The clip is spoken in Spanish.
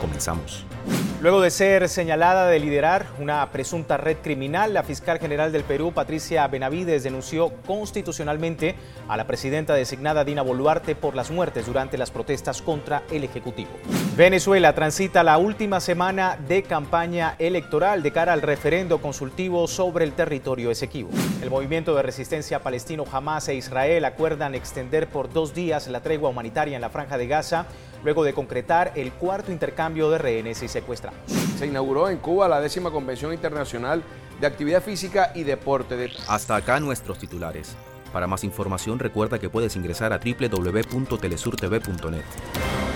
Comenzamos. Luego de ser señalada de liderar una presunta red criminal, la fiscal general del Perú, Patricia Benavides, denunció constitucionalmente a la presidenta designada Dina Boluarte por las muertes durante las protestas contra el Ejecutivo. Venezuela transita la última semana de campaña electoral de cara al referendo consultivo sobre el territorio esequibo. El movimiento de resistencia palestino Hamas e Israel acuerdan extender por dos días la tregua humanitaria en la franja de Gaza luego de concretar el cuarto intercambio de rehenes y secuestrados. Se inauguró en Cuba la décima Convención Internacional de Actividad Física y Deporte. De... Hasta acá nuestros titulares. Para más información recuerda que puedes ingresar a www.telesurtv.net.